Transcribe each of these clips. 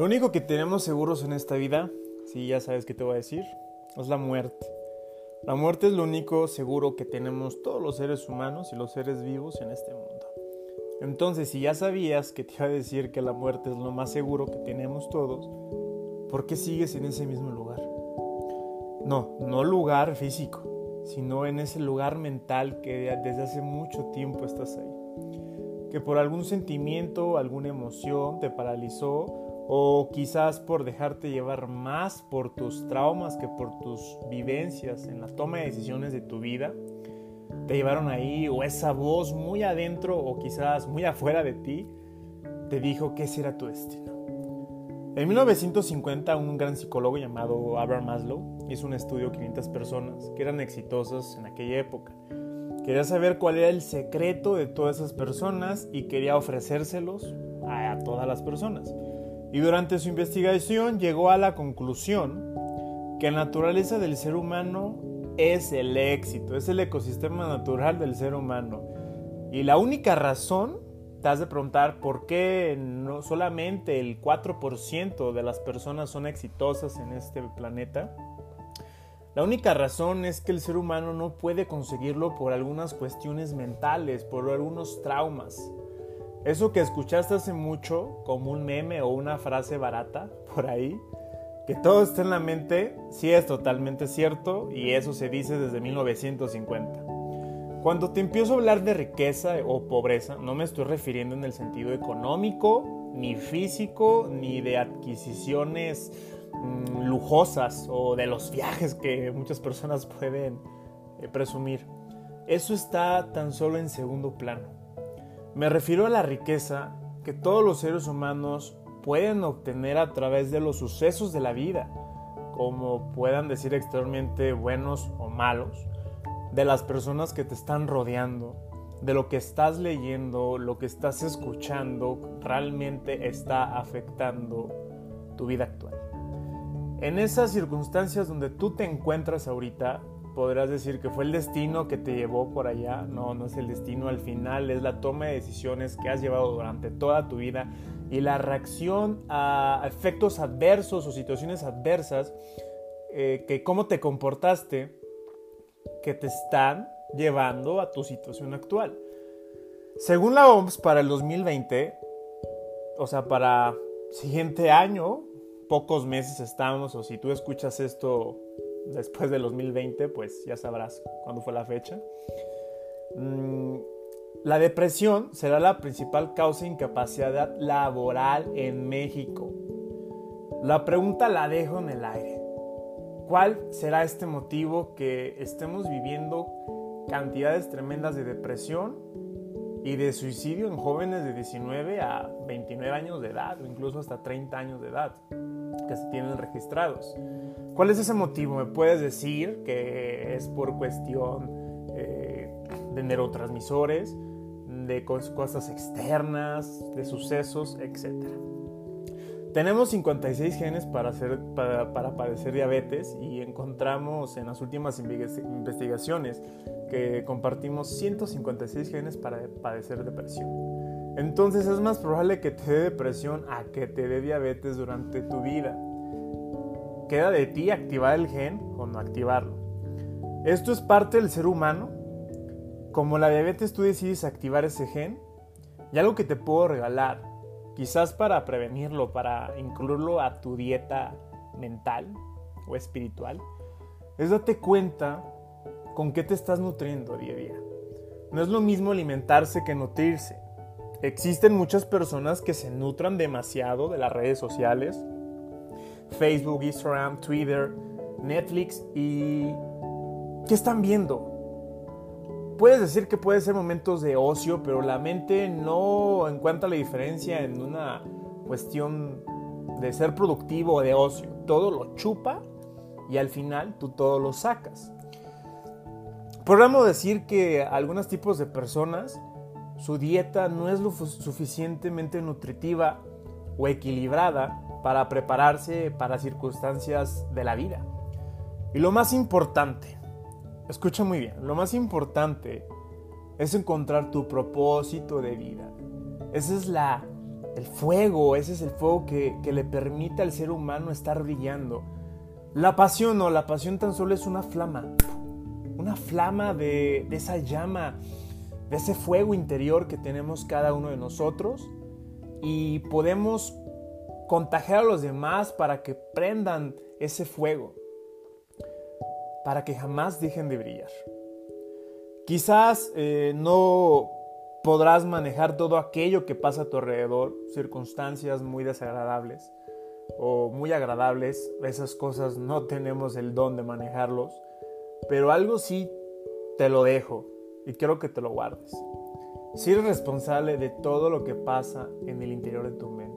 Lo único que tenemos seguros en esta vida, si ya sabes qué te voy a decir, es la muerte. La muerte es lo único seguro que tenemos todos los seres humanos y los seres vivos en este mundo. Entonces, si ya sabías que te iba a decir que la muerte es lo más seguro que tenemos todos, ¿por qué sigues en ese mismo lugar? No, no lugar físico, sino en ese lugar mental que desde hace mucho tiempo estás ahí. Que por algún sentimiento, alguna emoción te paralizó o quizás por dejarte llevar más por tus traumas que por tus vivencias en la toma de decisiones de tu vida, te llevaron ahí o esa voz muy adentro o quizás muy afuera de ti te dijo que ese era tu destino. En 1950 un gran psicólogo llamado Abraham Maslow hizo un estudio a 500 personas que eran exitosas en aquella época. Quería saber cuál era el secreto de todas esas personas y quería ofrecérselos a todas las personas. Y durante su investigación llegó a la conclusión que la naturaleza del ser humano es el éxito, es el ecosistema natural del ser humano. Y la única razón, te has de preguntar por qué no solamente el 4% de las personas son exitosas en este planeta. La única razón es que el ser humano no puede conseguirlo por algunas cuestiones mentales, por algunos traumas. Eso que escuchaste hace mucho como un meme o una frase barata por ahí, que todo está en la mente, sí es totalmente cierto y eso se dice desde 1950. Cuando te empiezo a hablar de riqueza o pobreza, no me estoy refiriendo en el sentido económico, ni físico, ni de adquisiciones mmm, lujosas o de los viajes que muchas personas pueden eh, presumir. Eso está tan solo en segundo plano. Me refiero a la riqueza que todos los seres humanos pueden obtener a través de los sucesos de la vida, como puedan decir exteriormente buenos o malos, de las personas que te están rodeando, de lo que estás leyendo, lo que estás escuchando, realmente está afectando tu vida actual. En esas circunstancias donde tú te encuentras ahorita, podrás decir que fue el destino que te llevó por allá. No, no es el destino al final, es la toma de decisiones que has llevado durante toda tu vida y la reacción a efectos adversos o situaciones adversas, eh, que cómo te comportaste, que te están llevando a tu situación actual. Según la OMS, para el 2020, o sea, para siguiente año, pocos meses estamos, o si tú escuchas esto después del 2020, pues ya sabrás cuándo fue la fecha. Mm, la depresión será la principal causa de incapacidad laboral en México. La pregunta la dejo en el aire. ¿Cuál será este motivo que estemos viviendo cantidades tremendas de depresión y de suicidio en jóvenes de 19 a 29 años de edad o incluso hasta 30 años de edad que se tienen registrados? ¿Cuál es ese motivo? ¿Me puedes decir que es por cuestión eh, de neurotransmisores? de cosas externas, de sucesos, etc. Tenemos 56 genes para, hacer, para, padecer diabetes y encontramos en las últimas investigaciones que compartimos 156 genes para padecer depresión. Entonces es más probable que te dé depresión a que te dé diabetes durante tu vida. Queda de ti activar el gen o no activarlo. Esto es parte del ser humano como la diabetes tú decides activar ese gen y algo que te puedo regalar, quizás para prevenirlo, para incluirlo a tu dieta mental o espiritual, es date cuenta con qué te estás nutriendo día a día. No es lo mismo alimentarse que nutrirse. Existen muchas personas que se nutran demasiado de las redes sociales, Facebook, Instagram, Twitter, Netflix y ¿qué están viendo? puedes decir que puede ser momentos de ocio, pero la mente no encuentra la diferencia en una cuestión de ser productivo o de ocio. Todo lo chupa y al final tú todo lo sacas. Podemos decir que algunos tipos de personas su dieta no es lo suficientemente nutritiva o equilibrada para prepararse para circunstancias de la vida. Y lo más importante, Escucha muy bien, lo más importante es encontrar tu propósito de vida. Esa es la El fuego, ese es el fuego que, le permite al ser humano estar brillando. La pasión no, la pasión tan solo es una flama, una flama de, de esa llama, de ese fuego interior que tenemos cada uno de nosotros y podemos contagiar a los demás para que prendan ese fuego, para que jamás dejen de brillar. Quizás eh, no podrás manejar todo aquello que pasa a tu alrededor, circunstancias muy desagradables o muy agradables, esas cosas no tenemos el don de manejarlos, pero algo sí te lo dejo y quiero que te lo guardes. Si eres responsable de todo lo que pasa en el interior de tu mente.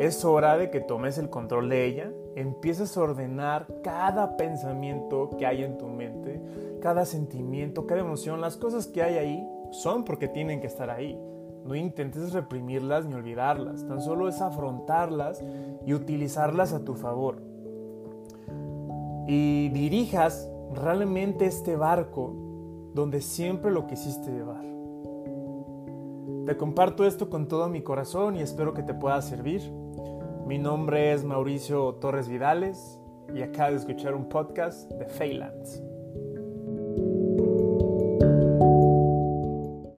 Es hora de que tomes el control de ella, empieces a ordenar cada pensamiento que hay en tu mente, cada sentimiento, cada emoción. Las cosas que hay ahí son porque tienen que estar ahí. No intentes reprimirlas ni olvidarlas, tan solo es afrontarlas y utilizarlas a tu favor. Y dirijas realmente este barco donde siempre lo quisiste llevar. Te comparto esto con todo mi corazón y espero que te pueda servir. Mi nombre es Mauricio Torres Vidales y acabo de escuchar un podcast de Feylands.